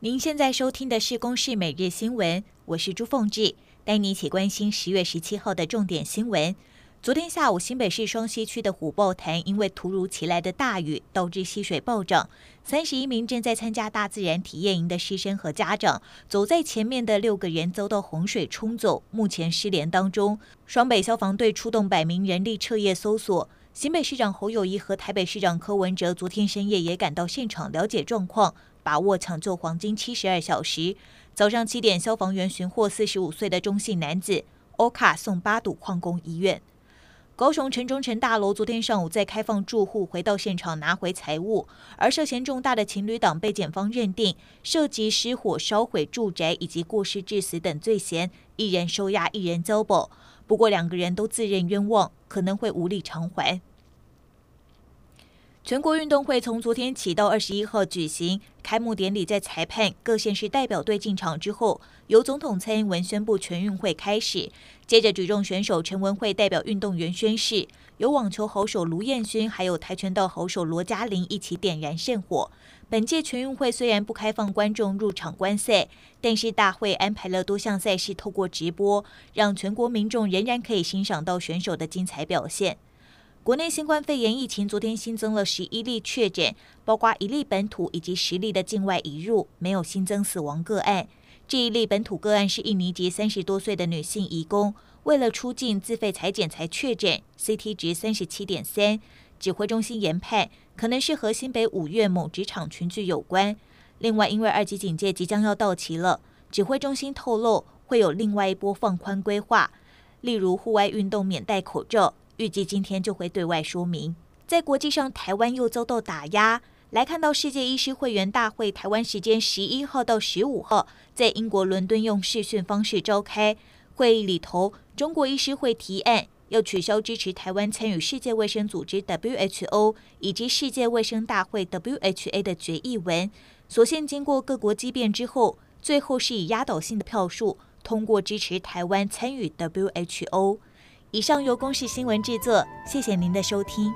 您现在收听的是《公视每日新闻》，我是朱凤志，带你一起关心十月十七号的重点新闻。昨天下午，新北市双溪区的虎豹潭因为突如其来的大雨，导致溪水暴涨。三十一名正在参加大自然体验营的师生和家长，走在前面的六个人遭到洪水冲走，目前失联当中。双北消防队出动百名人力彻夜搜索。新北市长侯友谊和台北市长柯文哲昨天深夜也赶到现场了解状况。把握抢救黄金七十二小时。早上七点，消防员寻获四十五岁的中姓男子，欧卡送八堵矿工医院。高雄城中城大楼昨天上午在开放住户回到现场拿回财物，而涉嫌重大的情侣档被检方认定涉及失火烧毁住宅以及过失致死等罪嫌，一人收押，一人交保。不过两个人都自认冤枉，可能会无力偿还。全国运动会从昨天起到二十一号举行，开幕典礼在裁判各县市代表队进场之后，由总统蔡英文宣布全运会开始。接着举重选手陈文慧代表运动员宣誓，由网球好手卢彦勋还有跆拳道好手罗嘉玲一起点燃圣火。本届全运会虽然不开放观众入场观赛，但是大会安排了多项赛事透过直播，让全国民众仍然可以欣赏到选手的精彩表现。国内新冠肺炎疫情昨天新增了十一例确诊，包括一例本土以及十例的境外移入，没有新增死亡个案。这一例本土个案是印尼籍三十多岁的女性移工，为了出境自费采检才确诊，CT 值三十七点三。指挥中心研判可能是和新北五月某职场群聚有关。另外，因为二级警戒即将要到期了，指挥中心透露会有另外一波放宽规划，例如户外运动免戴口罩。预计今天就会对外说明。在国际上，台湾又遭到打压。来看到世界医师会员大会，台湾时间十一号到十五号在英国伦敦用视讯方式召开会议里头，中国医师会提案要取消支持台湾参与世界卫生组织 WHO 以及世界卫生大会 WHA 的决议文。所幸经过各国激辩之后，最后是以压倒性的票数通过支持台湾参与 WHO。以上由公视新闻制作，谢谢您的收听。